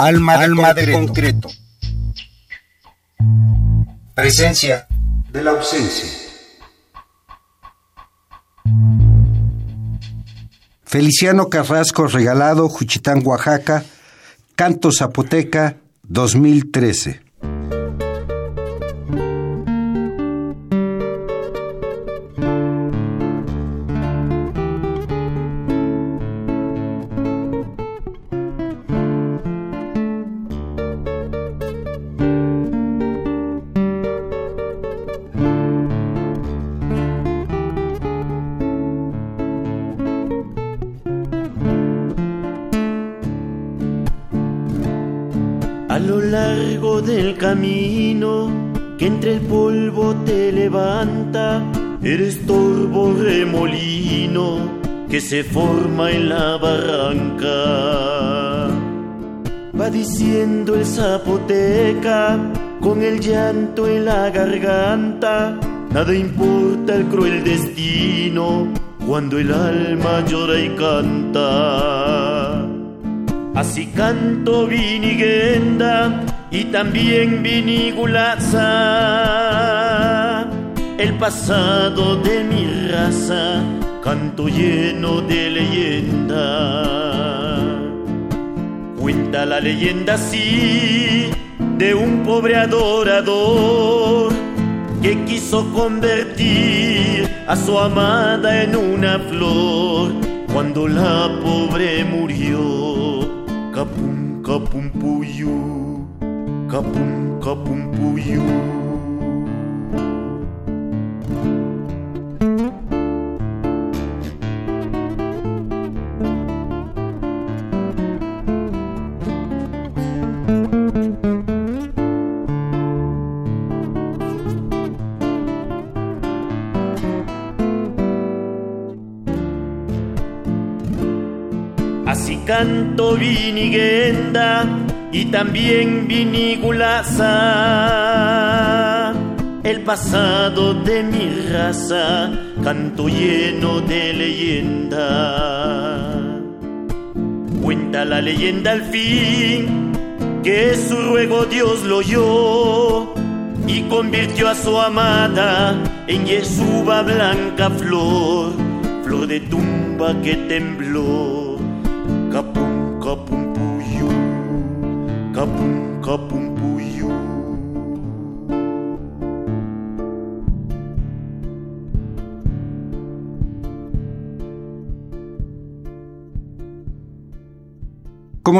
Alma, de, Alma concreto. de concreto. Presencia de la ausencia. Feliciano Carrasco regalado, Juchitán, Oaxaca, Canto Zapoteca 2013. Se forma en la barranca. Va diciendo el zapoteca con el llanto en la garganta, nada importa el cruel destino cuando el alma llora y canta. Así canto viniguenda y también vinigulaza, el pasado de mi raza, canto lleno de leyenda. Cuenta la leyenda así de un pobre adorador que quiso convertir a su amada en una flor cuando la pobre murió. Capum, capum, puyu kapum kapum puyu canto vinigenda y también vinigulaza. El pasado de mi raza, canto lleno de leyenda. Cuenta la leyenda al fin que su ruego Dios lo oyó y convirtió a su amada en Yesuba blanca flor, flor de tumba que tembló.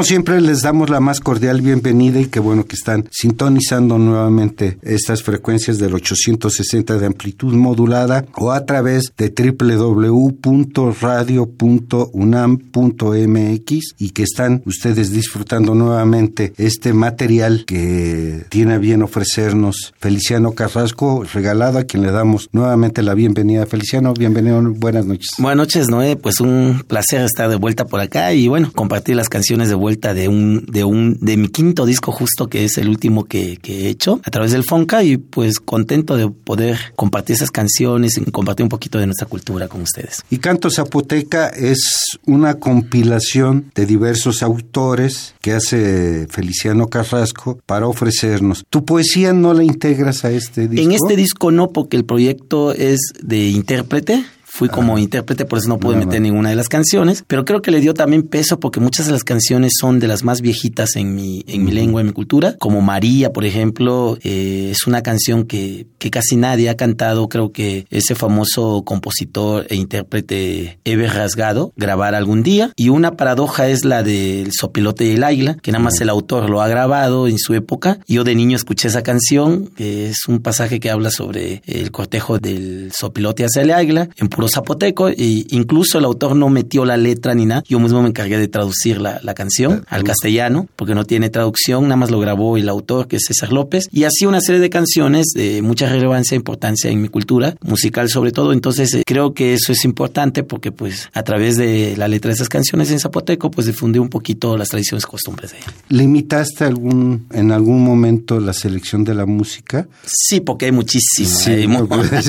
Como siempre les damos la más cordial bienvenida y qué bueno que están sintonizando nuevamente estas frecuencias del 860 de amplitud modulada o a través de www.radio.unam.mx y que están ustedes disfrutando nuevamente este material que tiene a bien ofrecernos Feliciano Carrasco, regalado a quien le damos nuevamente la bienvenida. Feliciano, bienvenido, buenas noches. Buenas noches, Noé, pues un placer estar de vuelta por acá y bueno, compartir las canciones de vuelta de un, de un, de mi quinto disco justo que es el último que, he hecho a través del Fonca y pues contento de poder compartir esas canciones y compartir un poquito de nuestra cultura con ustedes. Y Canto Zapoteca es una compilación de diversos autores que hace Feliciano Carrasco para ofrecernos. ¿Tu poesía no la integras a este disco? En este disco no, porque el proyecto es de intérprete fui como intérprete, por eso no pude meter ninguna de las canciones, pero creo que le dio también peso porque muchas de las canciones son de las más viejitas en mi, en mi lengua, en mi cultura, como María, por ejemplo, eh, es una canción que, que casi nadie ha cantado, creo que ese famoso compositor e intérprete Eber Rasgado grabar algún día, y una paradoja es la del Sopilote y el Águila, que nada más el autor lo ha grabado en su época, yo de niño escuché esa canción, que es un pasaje que habla sobre el cortejo del Sopilote hacia el Águila, en zapoteco e incluso el autor no metió la letra ni nada. Yo mismo me encargué de traducir la, canción al castellano porque no tiene traducción, nada más lo grabó el autor que es César López y así una serie de canciones de mucha relevancia e importancia en mi cultura musical sobre todo. Entonces eh, creo que eso es importante porque pues a través de la letra de esas canciones en zapoteco pues difunde un poquito las tradiciones y costumbres de ella. ¿Limitaste algún, en algún momento la selección de la música? Sí, porque hay muchísimo. Sí,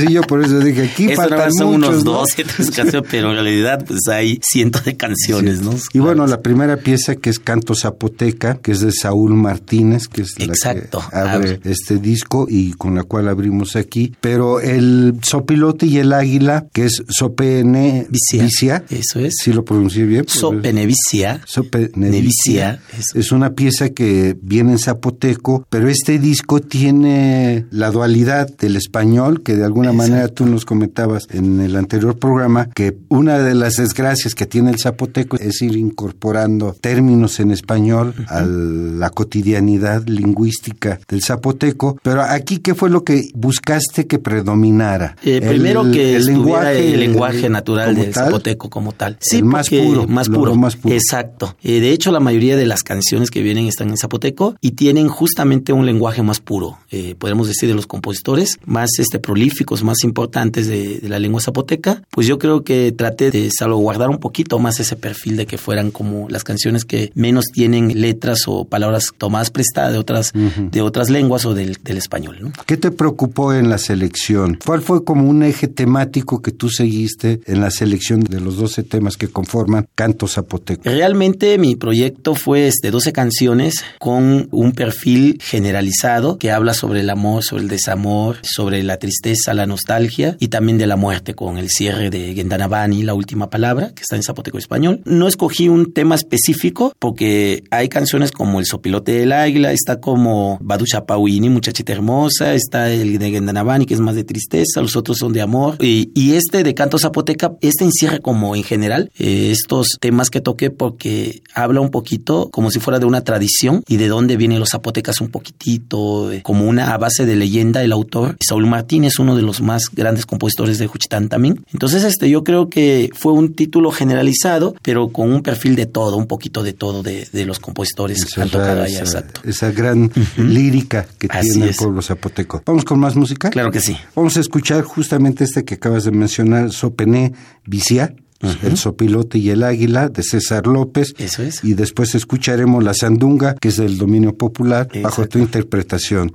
yo por eso dije, aquí faltan muchos dos, tres canciones, pero en realidad pues hay cientos de canciones, ¿no? Y bueno, la primera pieza que es Canto Zapoteca, que es de Saúl Martínez, que es la que abre este disco y con la cual abrimos aquí. Pero el Sopilote y el Águila, que es Sopene Vicia. Eso es. Si lo pronuncié bien. Pues, Sopenevicia. Sopenevicia. Es una pieza que viene en zapoteco, pero este disco tiene la dualidad del español, que de alguna manera tú nos comentabas en el anterior programa, que una de las desgracias que tiene el zapoteco es ir incorporando términos en español a la cotidianidad lingüística del zapoteco. Pero aquí, ¿qué fue lo que buscaste que predominara? Eh, primero que el lenguaje, el lenguaje natural del zapoteco como tal. Sí, más puro, más puro. más puro. Exacto. Eh, de hecho, la mayoría de las canciones que vienen están en zapoteco y tienen justamente un lenguaje más puro. Eh, podemos decir de los compositores más este prolíficos, más importantes de, la lengua zapoteca. Pues yo creo que traté de salvaguardar un poquito más ese perfil de que fueran como las canciones que menos tienen letras o palabras tomadas prestadas de otras, de otras lenguas o del, del español. ¿no? ¿Qué te preocupó en la selección? ¿Cuál fue como un eje temático que tú seguiste en la selección de los 12 temas que conforman Canto Zapoteco? Realmente mi proyecto fue de este, 12 canciones con un perfil generalizado que habla sobre el amor, sobre el desamor, sobre la tristeza, la nostalgia y también de la muerte con el cierre de Gendanabani, la última palabra, que está en zapoteco español. No escogí un tema específico porque hay canciones como El sopilote del águila, está como Baducha Pauini, muchachita hermosa, está el de Gendanabani, que es más de tristeza, los otros son de amor. Y, este de canto zapoteca, este encierra como en general eh, estos temas que toqué porque habla un poquito como si fuera de una tradición y de dónde vienen los zapotecas un poquitito, eh, como una base de leyenda el autor. Saúl Martín es uno de los más grandes compositores de Juchitán también. Entonces, este, yo creo que fue un título generalizado, pero con un perfil de todo, un poquito de todo de, los compositores que han tocado allá, exacto. Esa gran lírica que tiene el pueblo zapoteco. ¿Vamos con más música? Claro que sí. Vamos a escuchar justamente este que acabas de mencionar, Sopené Vicia, el sopilote y el águila de César López. Eso es. Y después escucharemos la sandunga, que es del dominio popular, bajo tu interpretación.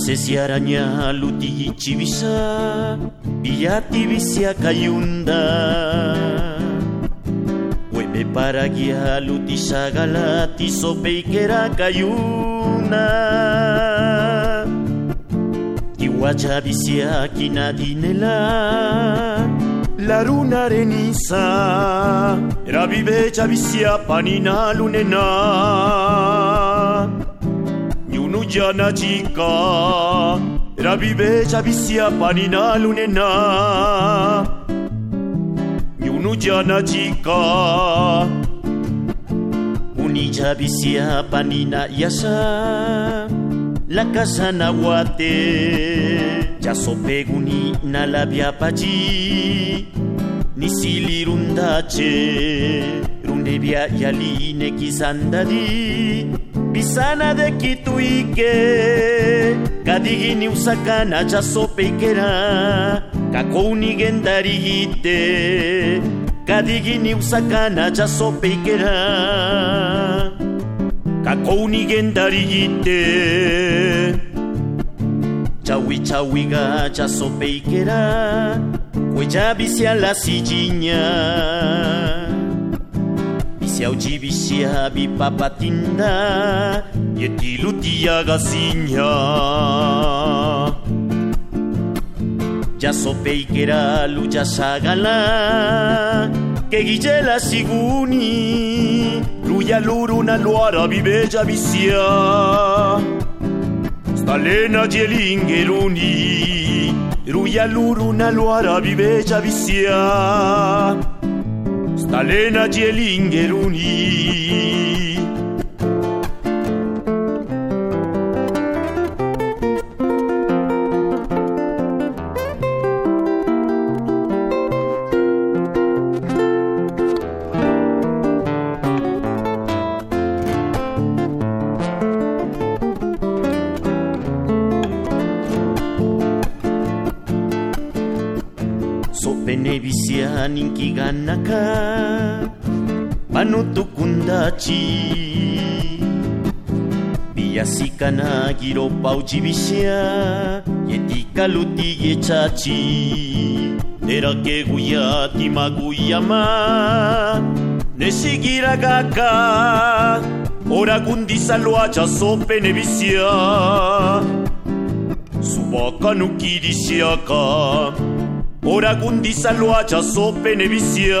Nasesi araña luti chivisa, billati visia cayunda. Hueve para guía luti sagalati sopeikera cayuna. Iwacha visia kinadinela. La luna areniza, era vive panina lunena jana chica Ravive visia panina lunena. Nyunu jana chica Unija visia panina yasa La casa nahuate. Ya sopeguni na labia pachi. Nisilirundache Rundebia yaline kisandadi Pisana de Kituike, Kadigini usakana jasopeikera, Kakouni gendarigite, Kadigini usakana jasopeikera, Kakouni gendarigite, Chawi chawiga jasopeikera, Cuejabisia la sillina. Siau jibisia bi papatinda Yeti lutia gasinya Ya sopeikera lucha sagala Que guillela siguni Ruya luruna luara viveja visia Stalena jelingeruni Ruya luruna luara viveja visia Stalena Gielingeruni. Venevisian inkiganaka panutukundachi Biyasikana giro pauchibisia Yetika luti yechachi. Era que guyati maguyama Nesigiragaka Ora gundisa loacha sope nebisia Subaka nukirisiaka Ora gundisa loacha sope nebisia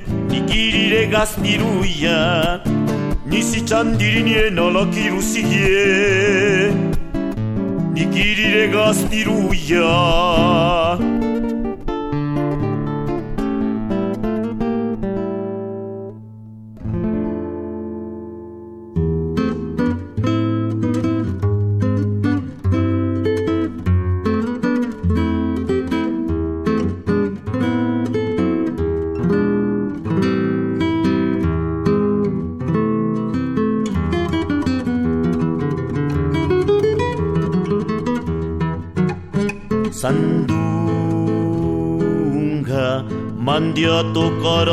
nikirire gaztiruia Nizitzan dirinien alakiru zigie Nikirire gaztiruia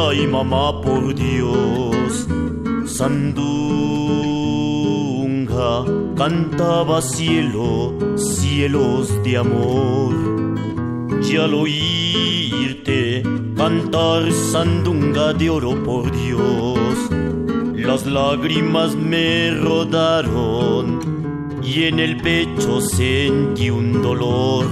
tocar ay mamá por Dios. Sandunga, cantaba cielo, cielos de amor. Y al oírte cantar sandunga de oro por Dios, las lágrimas me rodaron y en el pecho sentí un dolor.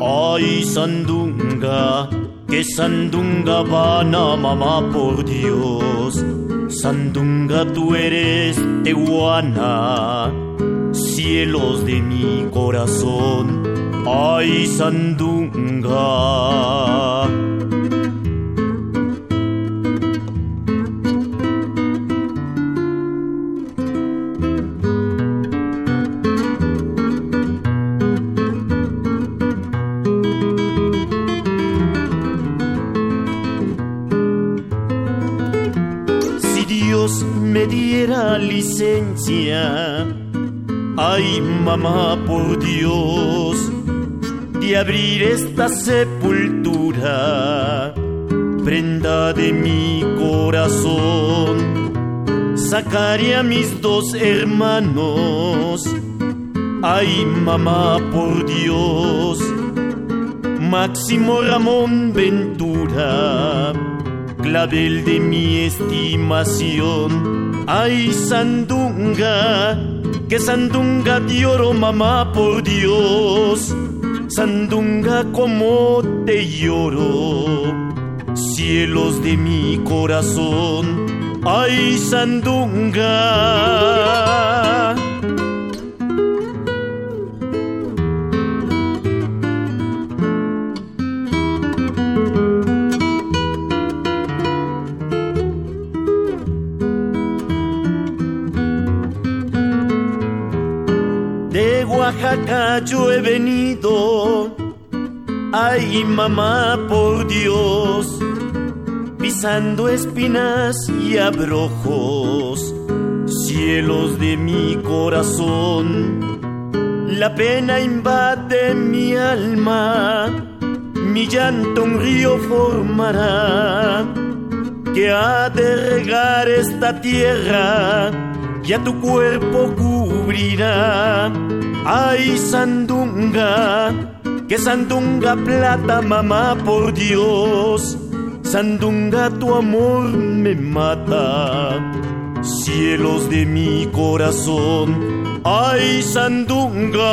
Ay, sandunga, que sandunga vana, mamá, por Dios. Sandunga, tú eres tehuana, cielos de mi corazón. Ay, sandunga. Mamá por Dios, de abrir esta sepultura, prenda de mi corazón, sacaré a mis dos hermanos, ay mamá por Dios, Máximo Ramón Ventura clavel de mi estimación. Ay, sandunga, que sandunga de oro, mamá, por Dios. Sandunga, como te lloro, cielos de mi corazón. Ay, sandunga. Oaxaca yo he venido, ay mamá por Dios, pisando espinas y abrojos, cielos de mi corazón. La pena invade mi alma, mi llanto un río formará, que ha de regar esta tierra y a tu cuerpo cubrirá. Ay, sandunga, que sandunga plata, mamá, por Dios. Sandunga, tu amor me mata. Cielos de mi corazón, ay, sandunga.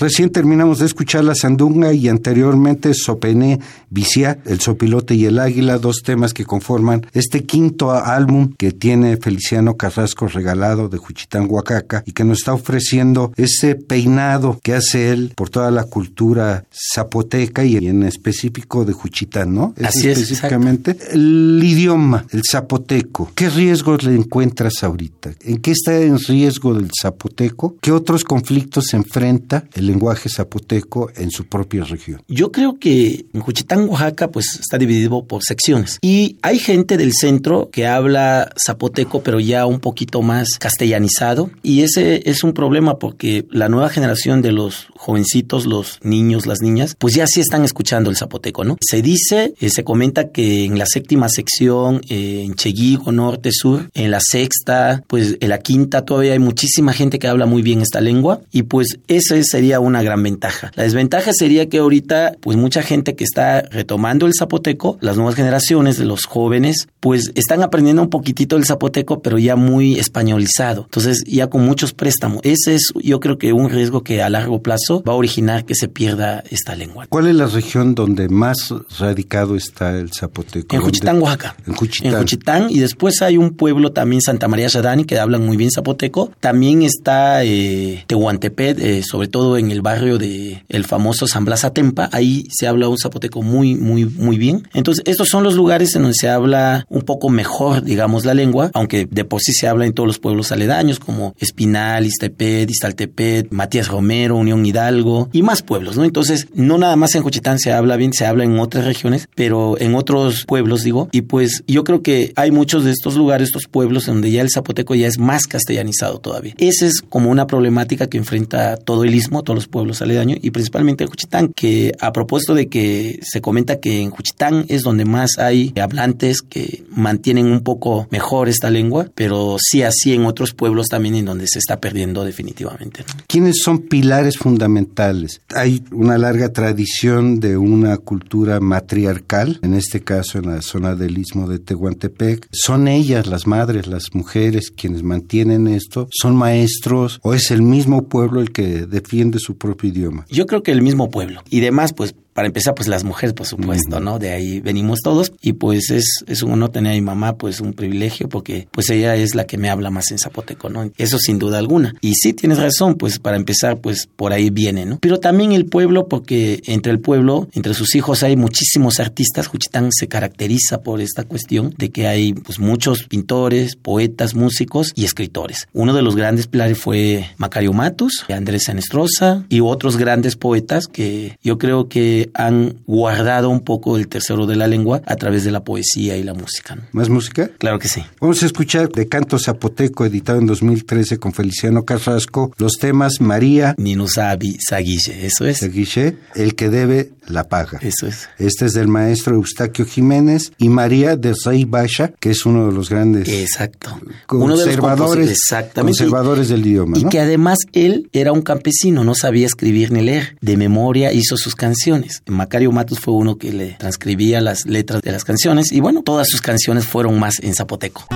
Recién terminamos de escuchar La Sandunga y anteriormente Sopené, Viciá, El Sopilote y el Águila, dos temas que conforman este quinto álbum que tiene Feliciano Carrasco regalado de Juchitán, Oaxaca, y que nos está ofreciendo ese peinado que hace él por toda la cultura zapoteca y en específico de Juchitán, ¿no? Así es, específicamente. el idioma, el zapoteco. ¿Qué riesgos le encuentras ahorita? ¿En qué está en riesgo del zapoteco? ¿Qué otros conflictos se enfrenta el lenguaje zapoteco en su propia región? Yo creo que en Juchitán, Oaxaca, pues está dividido por secciones. Y hay gente del centro que habla zapoteco, pero ya un poquito más castellanizado. Y ese es un problema porque la nueva generación de los jovencitos, los niños, las niñas, pues ya sí están escuchando el zapoteco, ¿no? Se dice, eh, se comenta que en la séptima sección, eh, en Cheguigo, norte, sur, en la sexta, pues en la quinta todavía hay muchísima gente que habla muy bien esta lengua y pues esa sería una gran ventaja. La desventaja sería que ahorita, pues mucha gente que está retomando el zapoteco, las nuevas generaciones de los jóvenes, pues están aprendiendo un poquitito el zapoteco, pero ya muy españolizado. Entonces, ya con muchos préstamos. Ese es, yo creo que un riesgo que a largo plazo va a originar que se pierda esta lengua. ¿Cuál es la región donde más radicado está el zapoteco? En Juchitán, Oaxaca. En Juchitán. En Juchitán. Y después hay un pueblo también, Santa María Shadani, que hablan muy bien zapoteco. También está eh, Tehuantepec, eh, sobre todo en el barrio de el famoso San Blas Atempa. Ahí se habla un zapoteco muy, muy, muy bien. Entonces, estos son los lugares en donde se habla un poco mejor, digamos, la lengua, aunque de por sí se habla en todos los pueblos aledaños, como Espinal, Iztepet, Iztaltepet, Matías Romero, Unión Hidalgo y más pueblos, ¿no? Entonces, no nada más en Juchitán se habla bien, se habla en otras regiones, pero en otros pueblos, digo, y pues yo creo que hay muchos de estos lugares, estos pueblos, donde ya el zapoteco ya es más castellanizado todavía. Esa es como una problemática que enfrenta todo el istmo, todos los pueblos aledaños y principalmente en Juchitán, que a propósito de que se comenta que en Juchitán es donde más hay hablantes que mantienen un poco mejor esta lengua, pero sí así en otros pueblos también en donde se está perdiendo definitivamente. ¿Quiénes son pilares fundamentales? Hay una larga tradición de una cultura matriarcal, en este caso en la zona del istmo de Tehuantepec. ¿Son ellas, las madres, las mujeres, quienes mantienen esto? ¿Son maestros o es el mismo pueblo el que defiende su propio idioma? Yo creo que el mismo pueblo. Y demás, pues para empezar, pues las mujeres, por supuesto, ¿no? De ahí venimos todos y pues es, es un honor tener a mi mamá, pues un privilegio porque pues ella es la que me habla más en zapoteco, ¿no? Eso sin duda alguna. Y sí, tienes razón, pues para empezar, pues por ahí viene, ¿no? Pero también el pueblo, porque entre el pueblo, entre sus hijos hay muchísimos artistas. Juchitán se caracteriza por esta cuestión de que hay pues muchos pintores, poetas, músicos y escritores. Uno de los grandes pilares fue Macario Matus, Andrés Sanestrosa y otros grandes poetas que yo creo que han guardado un poco el tesoro de la lengua a través de la poesía y la música. ¿Más música? Claro que sí. Vamos a escuchar de Canto Zapoteco, editado en 2013 con Feliciano Carrasco, los temas María. Ninusabi Saguille, eso es. Saguille, el que debe la paga. Eso es. Este es del maestro Eustaquio Jiménez y María de Rey Basha, que es uno de los grandes Exacto. conservadores, exactamente. conservadores del idioma. Y que además él era un campesino, no sabía escribir ni leer. De memoria hizo sus canciones. Macario Matus fue uno que le transcribía las letras de las canciones y bueno, todas sus canciones fueron más en zapoteco.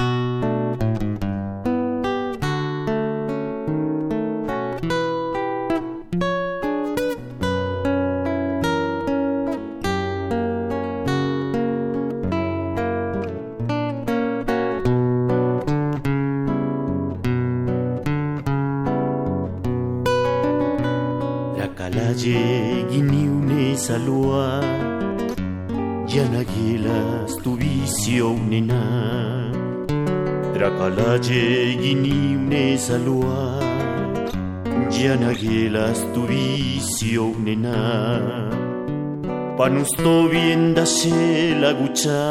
Rakalaye giniune salua Yanagilas tu vicio nena Panusto vienda se la gucha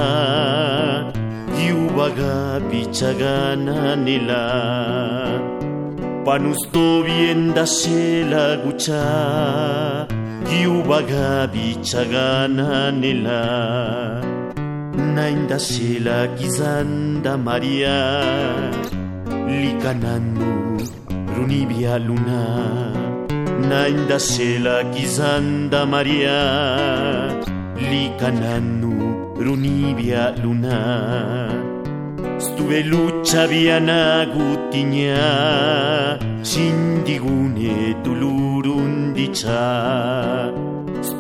Yubaga pichagana nela Panusto vienda se la gucha Yubaga bichagana nela Nainda se la gizanda María Likananu runibia luna. Nainda se la gizanda María Likananu runibia luna. Luchando lucha biana gutinya Sindigune tulurun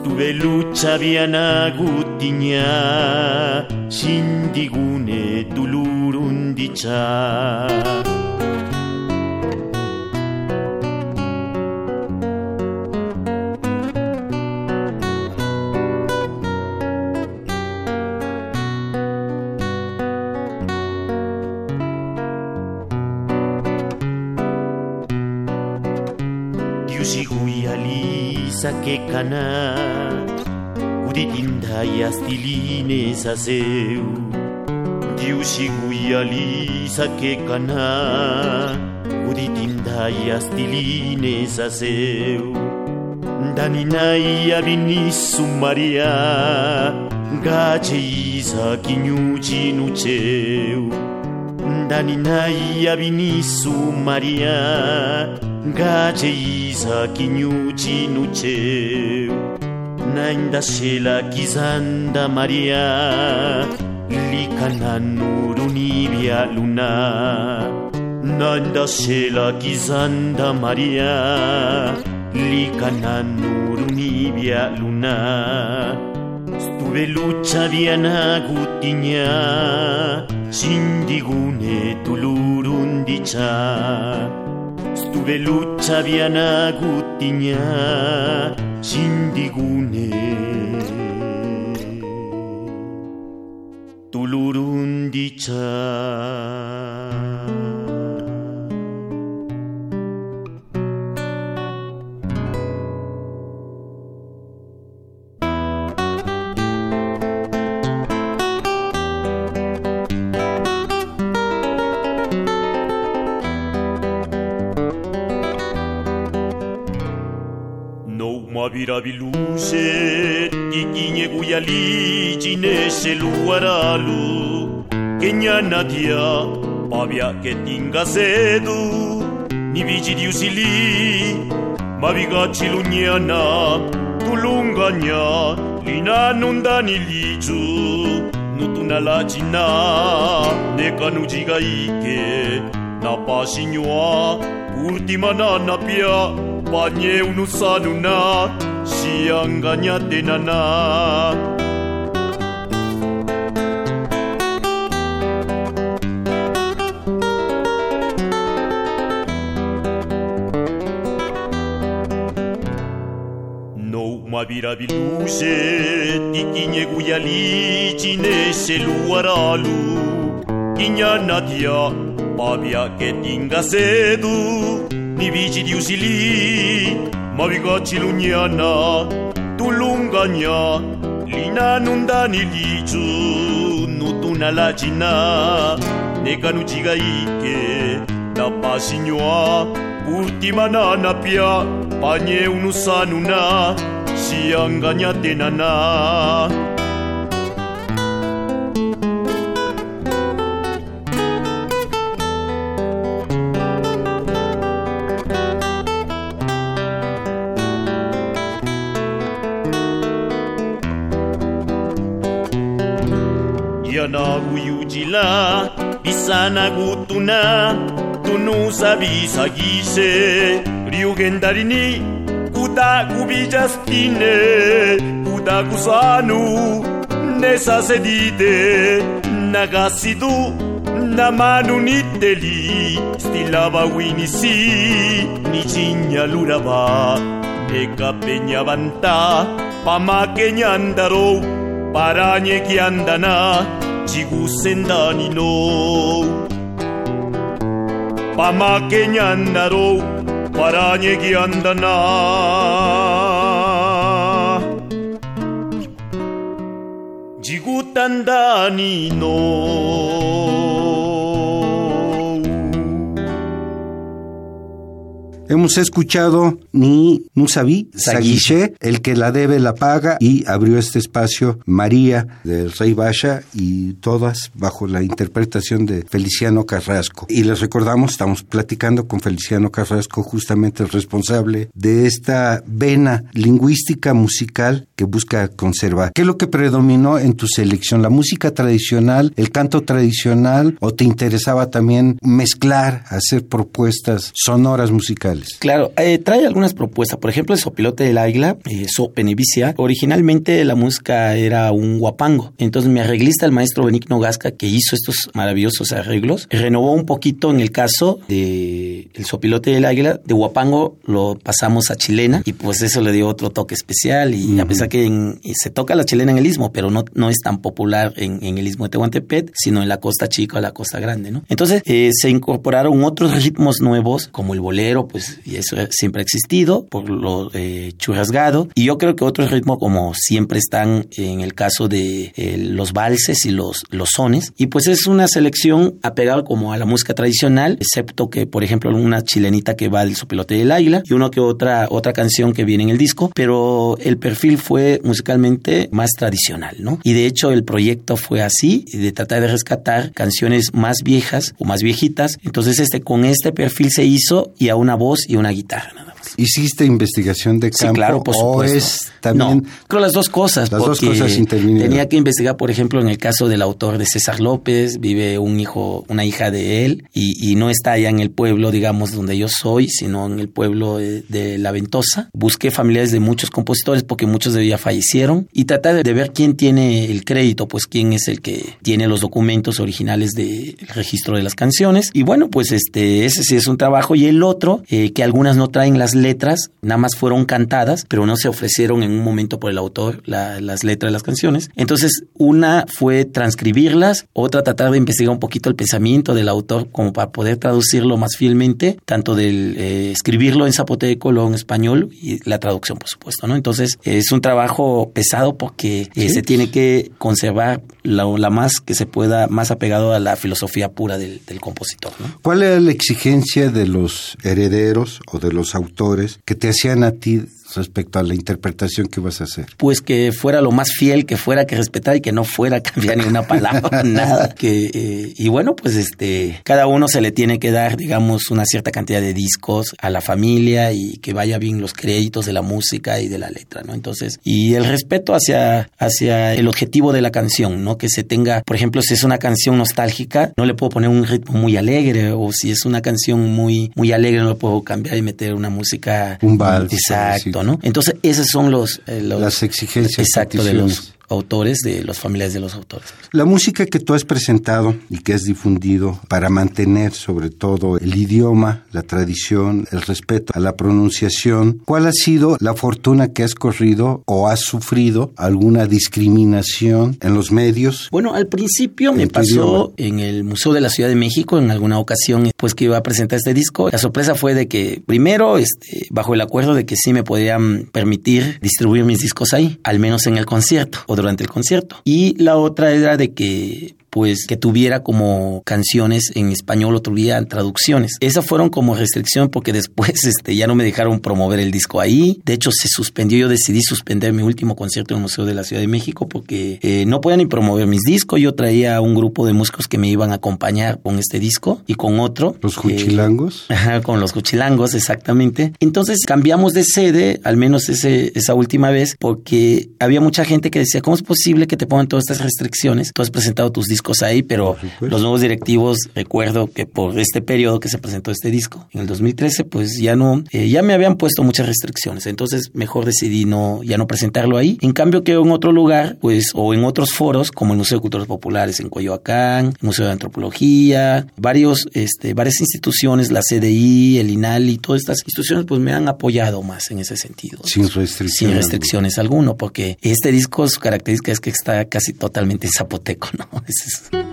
Belucha biana gutina, sindigune dulurundicha. Yusigui sakekana kudidinday astiline saseu diusiguyali sakekana kudidinday astiline saseu ndaninai avinisumaria ngaceiza kinyu cinu ceu ndaninai avinisumaria Gache isa kinyuchi nucheu Nainda shela kizanda Maria. Likana nurunibia luna. Nainda shela kizanda Maria. Likana nurunibia luna. Stuve lucha diana gutinya Sindigune tulurundicha Stuve lucha biana gutinya sindigune Moabira biluse ikine guyali Chine se luaralu Kenya nadia Pavia ke tinga sedu Nibiji diusili Maviga chilunyana tu lungania, Lina nundani liju Nutunala china Nekanujiga ike Napasinywa Ultima nanapia Baina unu zanuna, zian gainaten ana. Ma bira biluze, tikine guia litzine zelu aralu. Ina nadia, babiak etinga zedu, ni vici di usili, ma vi gaci luniana, tu lungania, lina non dani ligiu, nutuna la gina, ne canu giga ike, da pasignoa, ultima nana pia, pagne unu sanuna, si angania tenana. Gutuna Tunu sabisa gise. Ryugendarini Kuta kubijastine Kuta kusanu Nesa sedite. Nagasidu Namanu niteli Stilaba winisi Nichinya luraba Neka peña banta Pama kenyandaro Paranye kiandana 지구센다니 노 Hemos escuchado Ni Nusabi, Saguiche, el que la debe la paga, y abrió este espacio María del Rey Basha y todas bajo la interpretación de Feliciano Carrasco. Y les recordamos, estamos platicando con Feliciano Carrasco, justamente el responsable de esta vena lingüística musical que busca conservar. ¿Qué es lo que predominó en tu selección? ¿La música tradicional, el canto tradicional o te interesaba también mezclar, hacer propuestas sonoras musicales? Claro, eh, trae algunas propuestas. Por ejemplo, el sopilote del águila, eh, So Penivicia. Originalmente la música era un guapango. Entonces mi arreglista, el maestro Benigno Gasca, que hizo estos maravillosos arreglos, renovó un poquito en el caso de el sopilote del águila. De guapango lo pasamos a chilena y pues eso le dio otro toque especial. Y a pesar que se toca la chilena en el istmo, pero no, no es tan popular en, el istmo de Tehuantepec, sino en la costa chica o la costa grande, ¿no? Entonces eh, se incorporaron otros ritmos nuevos, como el bolero, pues y eso siempre ha existido, por lo eh, churrasgado. Y yo creo que otros ritmos como siempre están en el caso de eh, los valses y los, los sones. Y pues es una selección apegada como a la música tradicional, excepto que, por ejemplo, una chilenita que va del sopilote del águila y uno que otra, otra canción que viene en el disco, pero el perfil fue musicalmente más tradicional, ¿no? Y de hecho el proyecto fue así, de tratar de rescatar canciones más viejas o más viejitas. Entonces este con este perfil se hizo y a una voz y una guitarra nada. ¿Hiciste investigación de campo? Sí, claro, por supuesto. ¿O es también... No, creo las dos cosas. Las dos cosas intervinieron. Tenía que investigar, por ejemplo, en el caso del autor de César López, vive un hijo, una hija de él, y, no está allá en el pueblo, digamos, donde yo soy, sino en el pueblo de, La Ventosa. Busqué familiares de muchos compositores porque muchos de ellos ya fallecieron y tratar de ver quién tiene el crédito, pues quién es el que tiene los documentos originales del registro de las canciones. Y bueno, pues este, ese sí es un trabajo. Y el otro, eh, que algunas no traen las letras, nada más fueron cantadas, pero no se ofrecieron en un momento por el autor las letras de las canciones. Entonces, una fue transcribirlas, otra tratar de investigar un poquito el pensamiento del autor como para poder traducirlo más fielmente, tanto del eh, escribirlo en zapoteco, luego en español y la traducción, por supuesto, ¿no? Entonces, es un trabajo pesado porque eh, se tiene que conservar la, más que se pueda, más apegado a la filosofía pura del, del compositor. ¿Cuál era la exigencia de los herederos o de los autores que te hacían a ti respecto a la interpretación que vas a hacer? Pues que fuera lo más fiel, que fuera que respetara y que no fuera a cambiar ni una palabra, nada. Que, eh, y bueno, pues este, cada uno se le tiene que dar, digamos, una cierta cantidad de discos a la familia y que vaya bien los créditos de la música y de la letra, ¿no? Entonces, y el respeto hacia, hacia el objetivo de la canción, ¿no? Que se tenga, por ejemplo, si es una canción nostálgica, no le puedo poner un ritmo muy alegre, o si es una canción muy, muy alegre, no le puedo cambiar y meter una música. Un vals. Exacto. Entonces, esas son los, eh, las exigencias exacto de los autores, de los familiares de los autores. La música que tú has presentado y que has difundido para mantener sobre todo el idioma, la tradición, el respeto a la pronunciación, ¿cuál ha sido la fortuna que has corrido o has sufrido alguna discriminación en los medios? Bueno, al principio me pasó en el Museo de la Ciudad de México en alguna ocasión, pues que iba a presentar este disco. La sorpresa fue de que primero, este, bajo el acuerdo de que sí me podían permitir distribuir mis discos ahí, al menos en el concierto o durante el concierto. Y la otra era de que pues que tuviera como canciones en español o tuviera traducciones. Esas fueron como restricción porque después este, ya no me dejaron promover el disco ahí. De hecho, se suspendió. Yo decidí suspender mi último concierto en el Museo de la Ciudad de México porque eh, no podían ni promover mis discos. Yo traía un grupo de músicos que me iban a acompañar con este disco y con otro. ¿Los Cuchilangos? ajá, con los Cuchilangos, exactamente. Entonces cambiamos de sede, al menos ese, esa última vez, porque había mucha gente que decía, ¿cómo es posible que te pongan todas estas restricciones? Tú has presentado tus discos discos ahí, pero los nuevos directivos, recuerdo que por este periodo que se presentó este disco, en el 2013, pues ya no, eh, ya me habían puesto muchas restricciones, entonces mejor decidí no, ya no presentarlo ahí. En cambio que en otro lugar, pues, o en otros foros, como el Museo de Culturas Populares en Coyoacán, el Museo de Antropología, varios, este, varias instituciones, la CDI, el INALI, todas estas instituciones, pues me han apoyado más en ese sentido. Sin restricciones. Sin restricciones alguno, porque este disco, su característica es que está casi totalmente zapoteco, ¿no? gracias.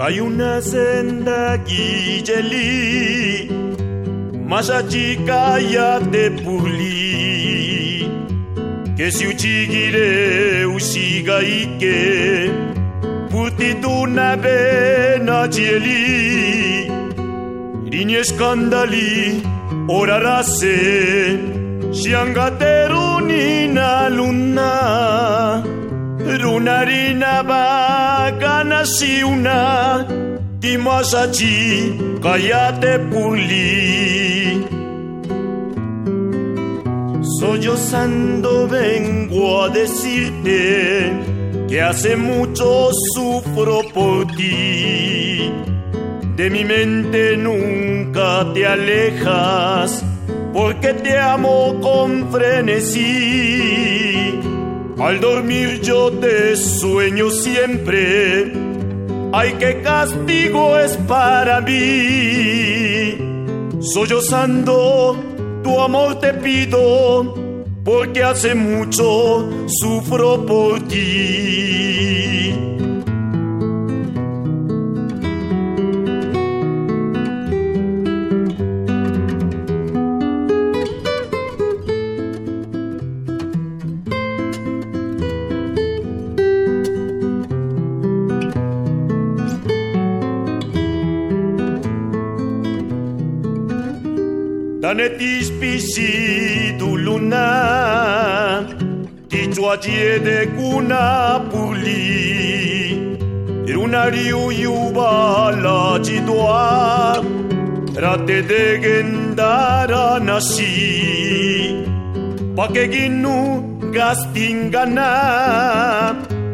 Hay una senda guilleli, más allí cállate pulí que si uchigire usiga ike, putituna vena chieli, rini scandali, orarase, siangaterunina luna. Lunarina bagana si una. Timasachi cállate puli Sollozando vengo a decirte que hace mucho sufro por ti. De mi mente nunca te alejas, porque te amo con frenesí al dormir yo te sueño siempre. Ay, qué castigo es para mí. Sollozando, tu amor te pido, porque hace mucho sufro por ti. Pisi tu luna Tichua de kuna puli Iruna riu yuba la chidua Rate de gendara nasi Pake ginu gastingana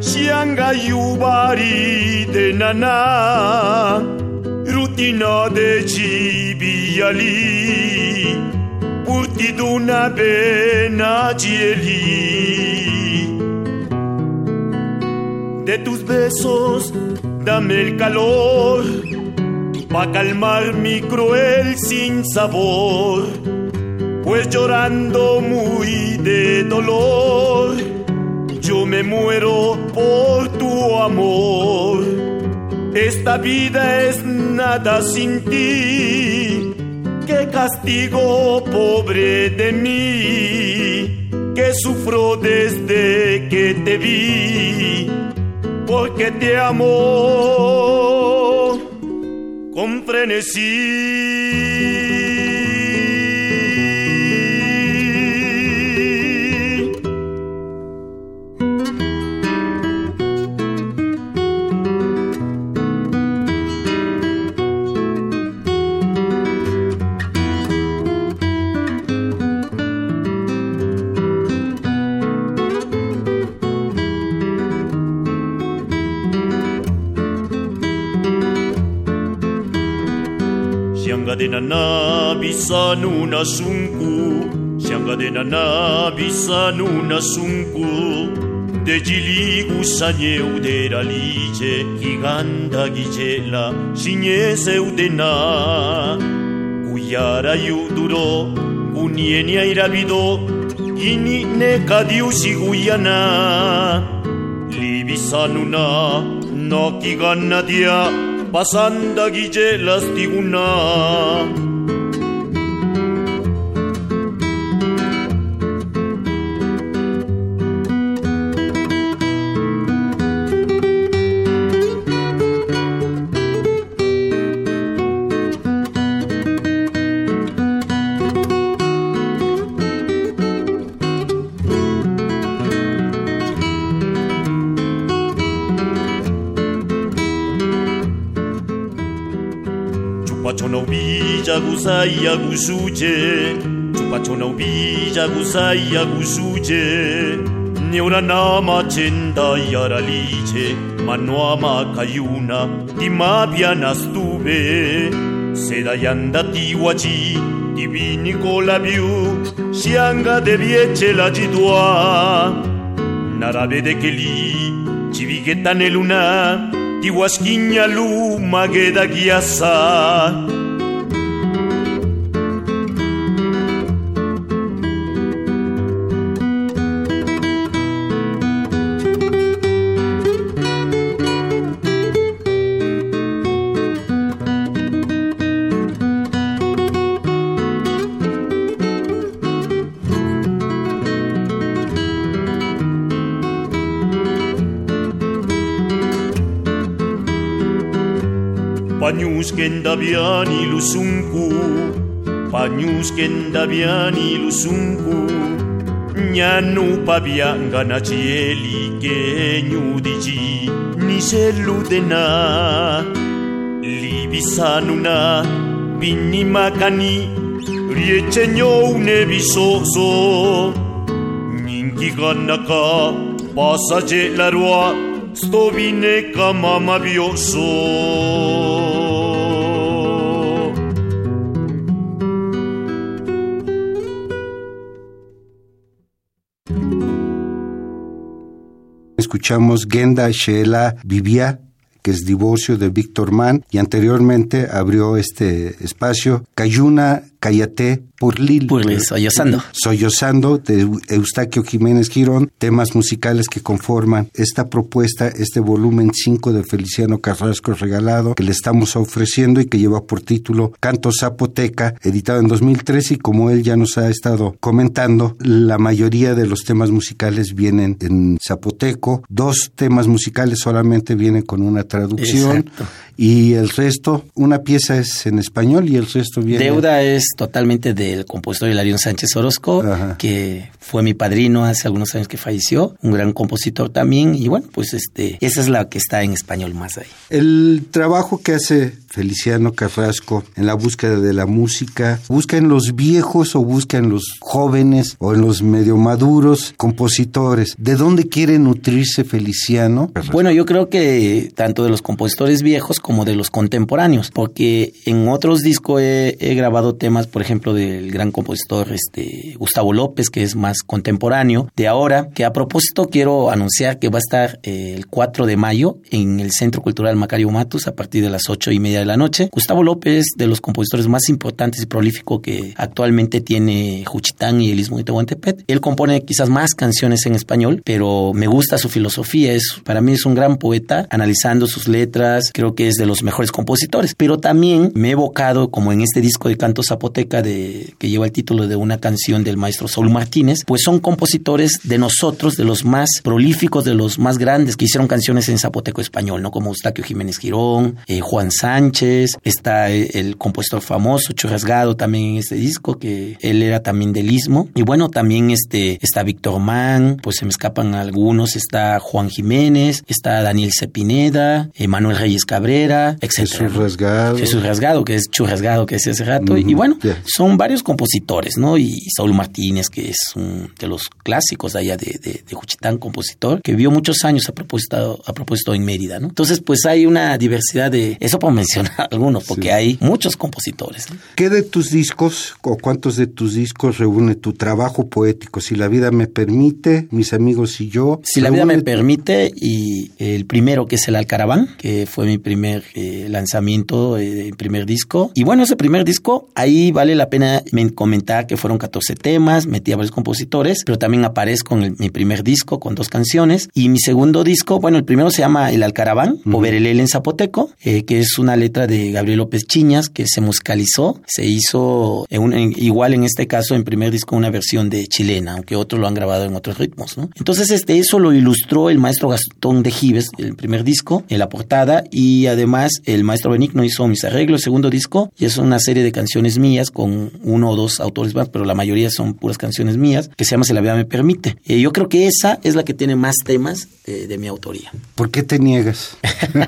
Sianga yubari de nana Rutina de chibiali una pena De tus besos, dame el calor, pa' calmar mi cruel sin sabor, pues llorando muy de dolor, yo me muero por tu amor. Esta vida es nada sin ti castigo pobre de mí, que sufro desde que te vi, porque te amo con frenesí. nana bisa nuna sungku Siangga de na bisa nuna sungku De jili gusanye udera lije Giganda gijela sinyeze udena Guiara yuduro gunienia irabido Gini neka diusi guiana Libisa nuna pasanda gile lastiguna gusaya gusuje. Chupachona ubilla gusaya gusuje. Neura nama chenda yaraliche. Manoama kayuna timabia nastuve Seda yanda tiwachi divini kolabiu Sianga de vieche la jidua. Narabe de keli chivigueta neluna. Tiwasquiña luma geda pañusken da iluzunku, pañusken da iluzunku, Ñanu pabia gana txieli genu digi, nizelu dena, libizanuna, binimakani, rietxen joune bizozo, ninki ganaka, pasaje larua, Sto vine ca. Escuchamos Genda Sheela Vivia, que es divorcio de Víctor Mann, y anteriormente abrió este espacio Cayuna Cayate Purlil. Purlil, sollozando. Sollozando de Eustaquio Jiménez Girón, temas musicales que conforman esta propuesta, este volumen 5 de Feliciano Carrasco regalado que le estamos ofreciendo y que lleva por título Canto Zapoteca, editado en 2013 y como él ya nos ha estado comentando, la mayoría de los temas musicales vienen en zapoteco, dos temas musicales solamente vienen con una traducción Exacto. Y el resto, una pieza es en español y el resto viene... Deuda es totalmente del compositor Hilarión Sánchez Orozco, Ajá. que fue mi padrino hace algunos años que falleció, un gran compositor también, y bueno, pues este, esa es la que está en español más ahí. El trabajo que hace Feliciano Carrasco en la búsqueda de la música, busca en los viejos o busca en los jóvenes o en los medio maduros compositores. ¿De dónde quiere nutrirse Feliciano? Bueno, yo creo que tanto de los compositores viejos como de los contemporáneos, porque en otros discos he, grabado temas, por ejemplo, del gran compositor este, Gustavo López, que es más contemporáneo, de ahora, que a propósito quiero anunciar que va a estar eh, el 4 de mayo en el Centro Cultural Macario Matus a partir de las 8 y media de la noche. Gustavo López, de los compositores más importantes y prolíficos que actualmente tiene Juchitán y el Istmo de Tehuantepec. Él compone quizás más canciones en español, pero me gusta su filosofía. Es, para mí es un gran poeta, analizando sus letras, creo que es de los mejores compositores. Pero también me he evocado, como en este disco de canto zapoteca de, que lleva el título de una canción del maestro Saúl Martínez, pues son compositores de nosotros, de los más prolíficos, de los más grandes que hicieron canciones en zapoteco español, ¿no? Como Eustaquio Jiménez Girón, eh, Juan Sánchez, está el, el compositor famoso, Churrasgado también en este disco, que él era también del Istmo. Y bueno, también este, está Víctor Mann, pues se me escapan algunos, está Juan Jiménez, está Daniel Cepineda, Manuel Reyes Cabrera, etc. Jesús Rasgado. Jesús Rasgado, que es Churrasgado, que decía hace rato. Ujú, y bueno, ya. son varios compositores, ¿no? Y Saúl Martínez, que es un de los clásicos de allá de, de, de Juchitán, compositor, que vivió muchos años a propósito, a propósito en Mérida, ¿no? Entonces, pues hay una diversidad de, eso por mencionar algunos, porque Sí. hay muchos compositores. ¿Qué de tus discos o cuántos de tus discos reúne tu trabajo poético? Si la vida me permite, mis amigos y yo. Si la vida me permite, y el primero que es el Alcaraván, que fue mi primer eh, lanzamiento, eh, el primer disco. Y bueno, ese primer disco, ahí vale la pena men- comentar que fueron 14 temas, metí a varios compositores, pero también aparezco en el- mi primer disco con dos canciones. Y mi segundo disco, bueno, el primero se llama El Alcaraván, o Verelele en Zapoteco, eh, que es una letra de Gabriel López Chiñas, que se musicalizó, se hizo en un- en- igual en este caso en primer disco una versión de chilena, aunque otros lo han grabado en otros ritmos, ¿no? Entonces este eso lo ilustró el maestro Gastón de Gives, el primer disco, en la portada y además el maestro Benigno hizo mis arreglos, el segundo disco y es una serie de canciones mías con uno o dos autores más, pero la mayoría son puras canciones mías, que se llama Si la vida me permite. Eh, yo creo que esa es la que tiene más temas eh, de mi autoría. ¿Por qué te niegas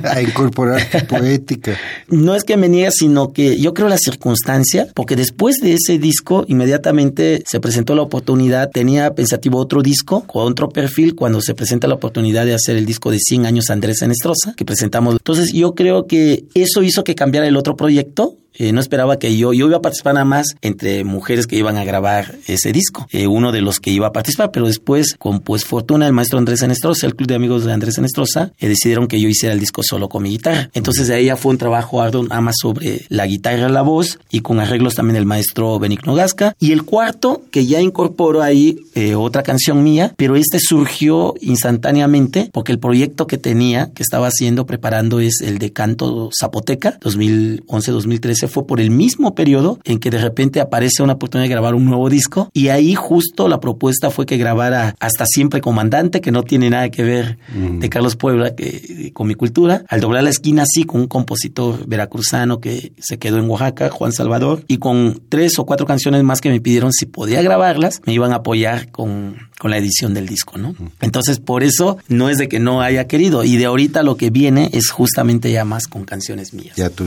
a incorporar tu poética? No es que me niegue, sino que yo creo la circunstancia, porque después de ese disco, inmediatamente se presentó la oportunidad, tenía pensativo otro disco con otro perfil cuando se presenta la oportunidad de hacer el disco de 100 años Andrés Enestrosa, que presentamos. Entonces yo creo que eso hizo que cambiara el otro proyecto. Eh, no esperaba que yo, yo iba a participar nada más entre mujeres que iban a grabar ese disco, eh, uno de los que iba a participar, pero después, con pues fortuna, el maestro Andrés Enestrosa, el club de amigos de Andrés Enestrosa, eh, decidieron que yo hiciera el disco solo con mi guitarra. Entonces de ahí ya fue un trabajo arduo nada más sobre la guitarra, la voz y con arreglos también del maestro Benigno Gasca. Y el cuarto, que ya incorporó ahí otra canción mía, pero este surgió instantáneamente porque el proyecto que tenía, que estaba haciendo, preparando, es el de canto zapoteca, 2011-2013 fue por el mismo periodo en que de repente aparece una oportunidad de grabar un nuevo disco y ahí justo la propuesta fue que grabara Hasta Siempre Comandante, que no tiene nada que ver de Carlos Puebla que, con mi cultura. Al doblar la esquina, sí, con un compositor veracruzano que se quedó en Oaxaca, Juan Salvador, y con tres o cuatro canciones más que me pidieron si podía grabarlas, me iban a apoyar con, con la edición del disco, ¿no? Entonces, por eso no es de que no haya querido. Y de ahorita lo que viene es justamente ya más con canciones mías. Ya tú,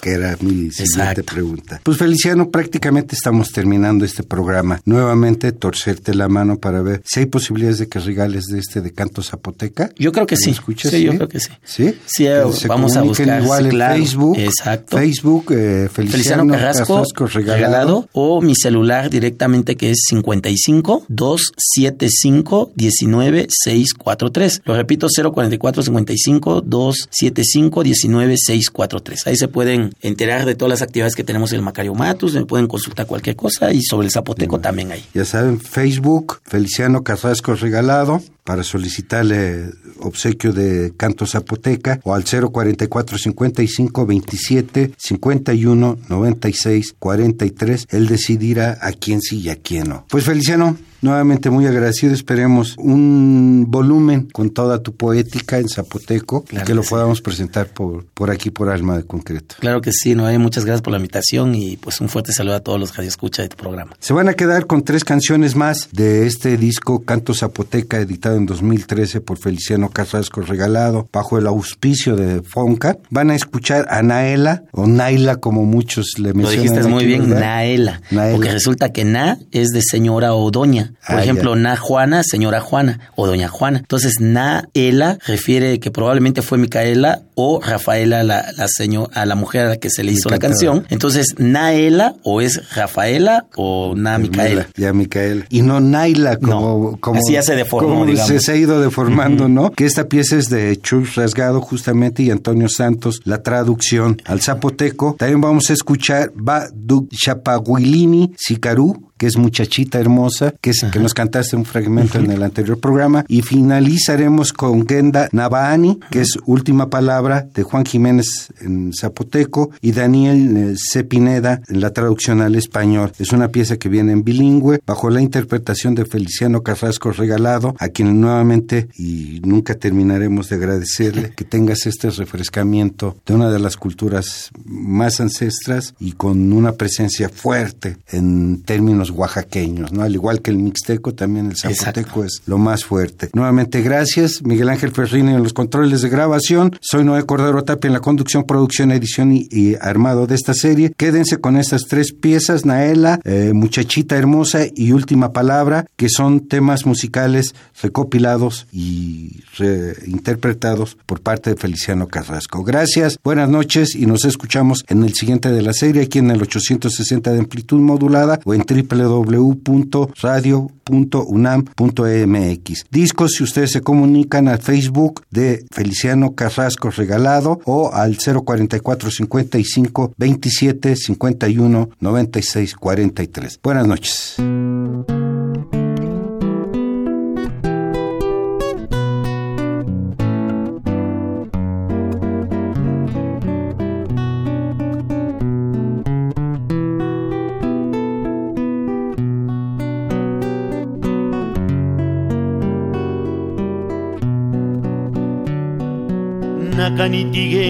que era mi siguiente pregunta. Pues Feliciano, prácticamente estamos terminando este programa. Nuevamente, torcerte la mano para ver si hay posibilidades de que regales de este de Canto Zapoteca. Yo creo que sí. Escuchas? Sí, yo creo que sí. Sí. Sí, vamos a buscar. igual en Facebook. Exacto. Facebook, eh, Feliciano, Carrasco, regalado. O mi celular directamente que es 55 275 19 643. Lo repito, 044 55 275 19 643. Ahí se pueden enterar de todas las actividades que tenemos en el Macario Matus, me pueden consultar cualquier cosa y sobre el Zapoteco también hay. Ya saben, Facebook, Feliciano Carrasco Regalado, para solicitarle obsequio de canto zapoteca o al 044 55 27 51 96 43. Él decidirá a quién sí y a quién no. Pues Feliciano, Nuevamente muy agradecido, esperemos un volumen con toda tu poética en zapoteco y que, lo podamos presentar por, por aquí, por Alma de Concreto. Claro que sí, Noé, muchas gracias por la invitación y pues un fuerte saludo a todos los que escucha de tu programa. Se van a quedar con tres canciones más de este disco Canto Zapoteca, editado en 2013 por Feliciano Carrasco Regalado, bajo el auspicio de Fonca. Van a escuchar a Naela, o Naila como muchos le mencionan. Lo dijiste muy bien, Naela, porque resulta que Na es de señora o doña. Por ah, ejemplo, Na Juana, señora Juana o doña Juana. Entonces, Naela refiere que probablemente fue Micaela o Rafaela, la, la a la mujer a la que se le hizo la canción. Entonces, Naela o es Rafaela o Na Micaela. Ya Micaela. Y no Naila como... como Así ya se deformó, Se, ha ido deformando, ¿no? Que esta pieza es de Chus Rasgado justamente y Antonio Santos, la traducción al zapoteco. También vamos a escuchar Va du Chapaguilini Sicarú que es Muchachita Hermosa, que, es, que nos cantaste un fragmento en el anterior programa, y finalizaremos con Genda Navani, que es Última Palabra de Juan Jiménez en zapoteco, y Daniel eh, Cepineda en la traducción al español. Es una pieza que viene en bilingüe, bajo la interpretación de Feliciano Carrasco Regalado, a quien nuevamente, y nunca terminaremos de agradecerle, que tengas este refrescamiento de una de las culturas más ancestras y con una presencia fuerte en términos oaxaqueños, ¿no? Al igual que el mixteco, también el zapoteco es lo más fuerte. Nuevamente, gracias. Miguel Ángel Ferrini en los controles de grabación. Soy Noé Cordero Tapia en la conducción, producción, edición y, armado de esta serie. Quédense con estas tres piezas, Naela, eh, Muchachita Hermosa y Última Palabra, que son temas musicales recopilados y reinterpretados por parte de Feliciano Carrasco. Gracias, buenas noches y nos escuchamos en el siguiente de la serie, aquí en el 860 de amplitud modulada o en www.radio.unam.mx. Discos, si ustedes se comunican al Facebook de Feliciano Carrasco Regalado o al 044 55 27 51 96 43. Buenas noches.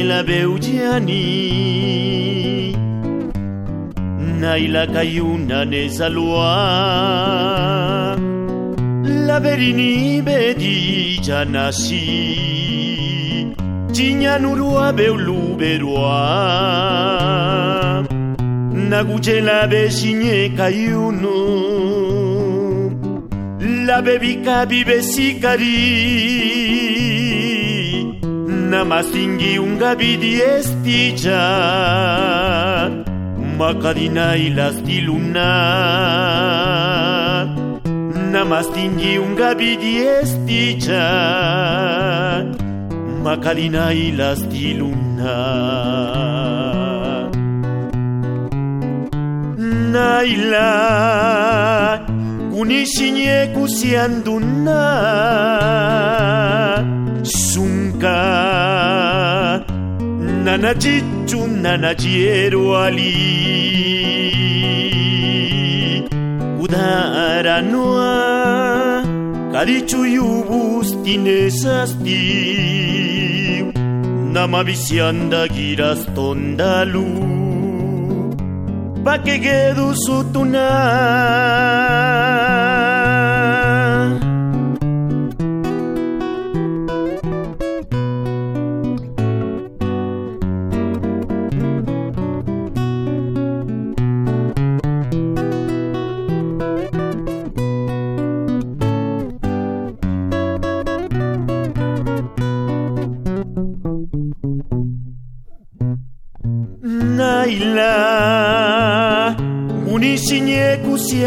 La beugiani. Naila kaiuna nezalua Laberini bedi janasi Txinan urua beulu berua Nagutxela bezine kaiunu La bebika namasingi ungabidi estija. Makadina ilastiluna namastingi ungabidi estija. Makadina ilastiluna naila kunishinye kusianduna sunka nanachichu nanachiero ali. Udaranoa kadichu yubustinesasti namavisianda giras tondalu. Sutuna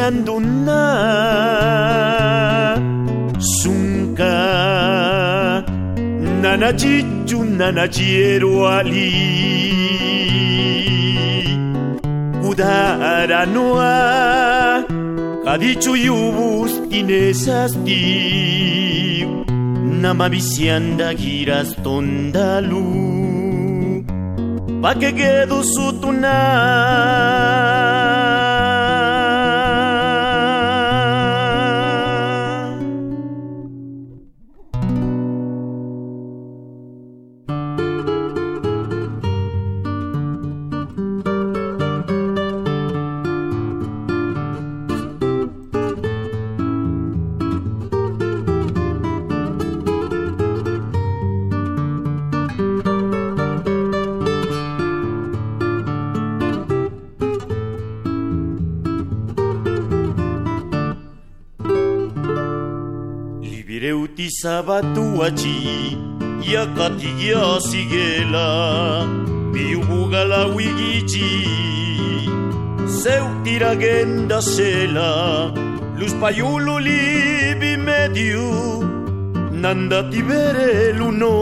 kusianduna Sunka Nanachichu nanachiero ali. Udaranoa Kadichu yubus inesasti Namavisianda giras tondalu. Pa que quedo Libireuti sabatuachi yakatigia sigela biubugala wigichi genda sela luz payulo libi medio nanda tibere luno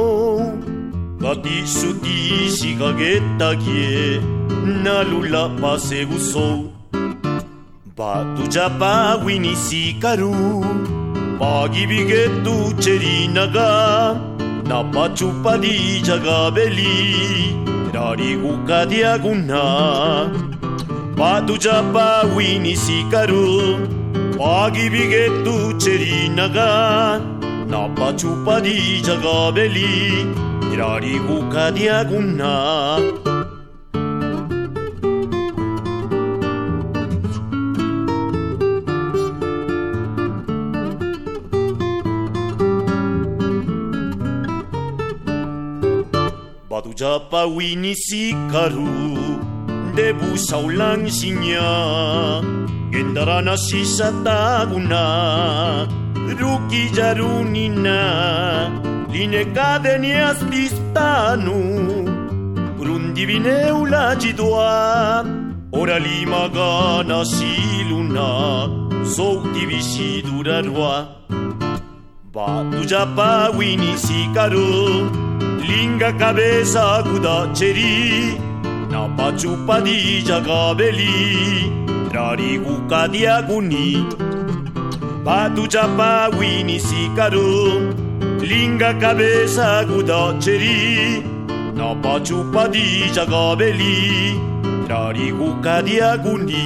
Gati suti sigageta kie nalula pase guso Batu japa wini sikaru Pagi bigetu cherinaga Napa chupa di jagabeli Rari guka diaguna Batu japa wini sikaru Pagi bigetu cherinaga Napa chupa di jagabeli Rari guka diaguna Japawinisi karu Debu saulang sinya Gendara nasi sataguna Ruki jarunina. Line kadeni azpistanu Urundi bine Ora lima gana siluna Zouti bisidurarua Batu japawinisi karu karu linga cabeza aguda cheri na pachupadilla gabeli trariguca diaguni patu chapa wini sicaro, linga cabeza aguda cheri na pachupadilla gabeli trariguca diaguni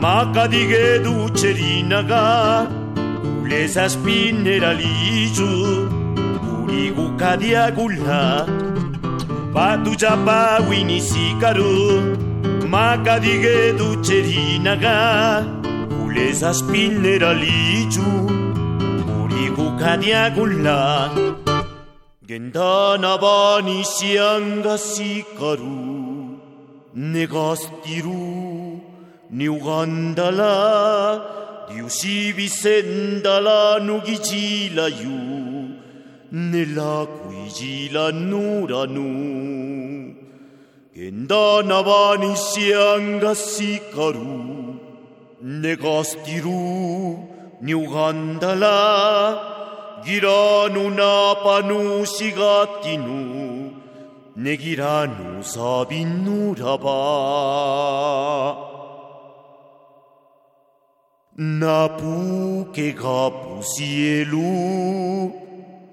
yo Batu japa wini sikaru Makadige ducerinaga Ulesa spinera liju Urigu kadiagula Batu japa wini sikaru Makadige ducerinaga Ulesa spinera liju Urigu kadiagula Gendana sikaru negastiru ni ugandala diusi visendala nugijila yu nela kuijila nuranu. Gendana bani sianga sikaru negastiru. Ni ugandala giranu na panu sigatinu negiranu sabinuraba Napu ke grapu sielu,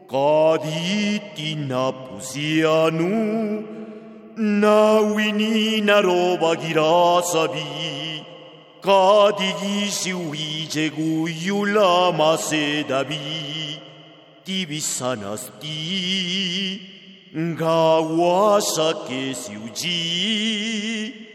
kaditi napu sianu, nawini naroba girasabi, kadigi siwi jegu yula masedabi, tibisanasti, gawasa ke siuji,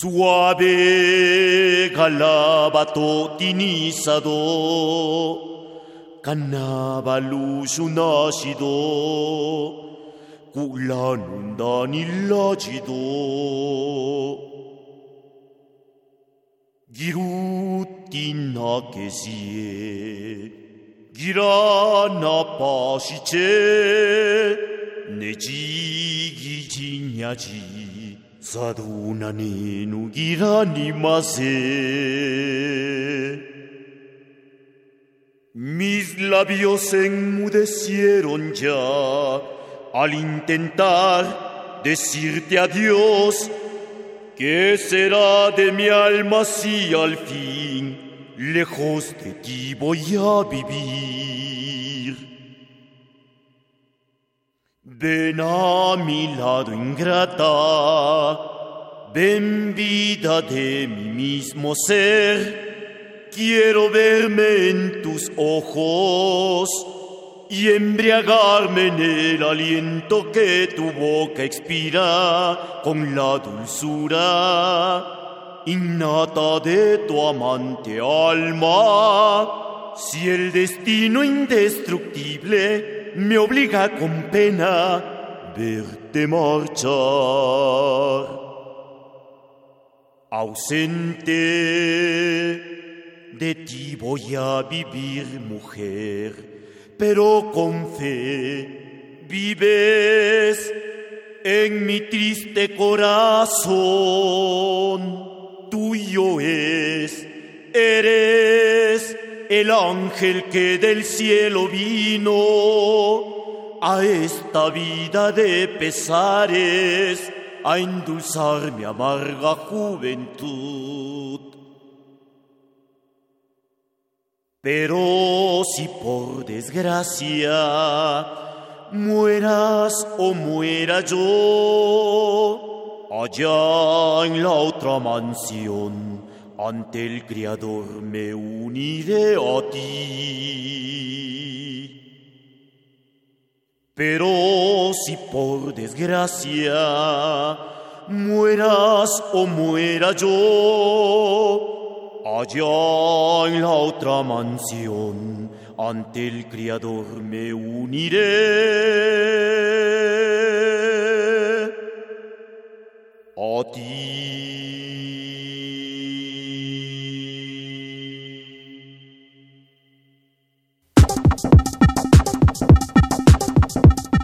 Suave galabato tinizado, cannabalusunasido, 꿀라눈다닐라지도 기루틴나게시에 기라나파시체 내지기지냐지 kesie girana pasice nejigi jinyaji Saduna ni nugira ni mase. Mis labios enmudecieron ya al intentar decirte adiós. ¿Qué será de mi alma si al fin lejos de ti voy a vivir? Ven a mi lado ingrata, ven vida de mi mismo ser, quiero verme en tus ojos y embriagarme en el aliento que tu boca expira con la dulzura innata de tu amante alma. Si el destino indestructible me obliga con pena verte marchar. Ausente de ti voy a vivir, mujer, pero con fe vives en mi triste corazón. Tuyo es, eres el ángel que del cielo vino a esta vida de pesares a endulzar mi amarga juventud. Pero si por desgracia mueras o muera yo, allá en la otra mansión, ante el Criador me uniré a ti. Pero si por desgracia mueras o muera yo, allá en la otra mansión, ante el Criador me uniré a ti.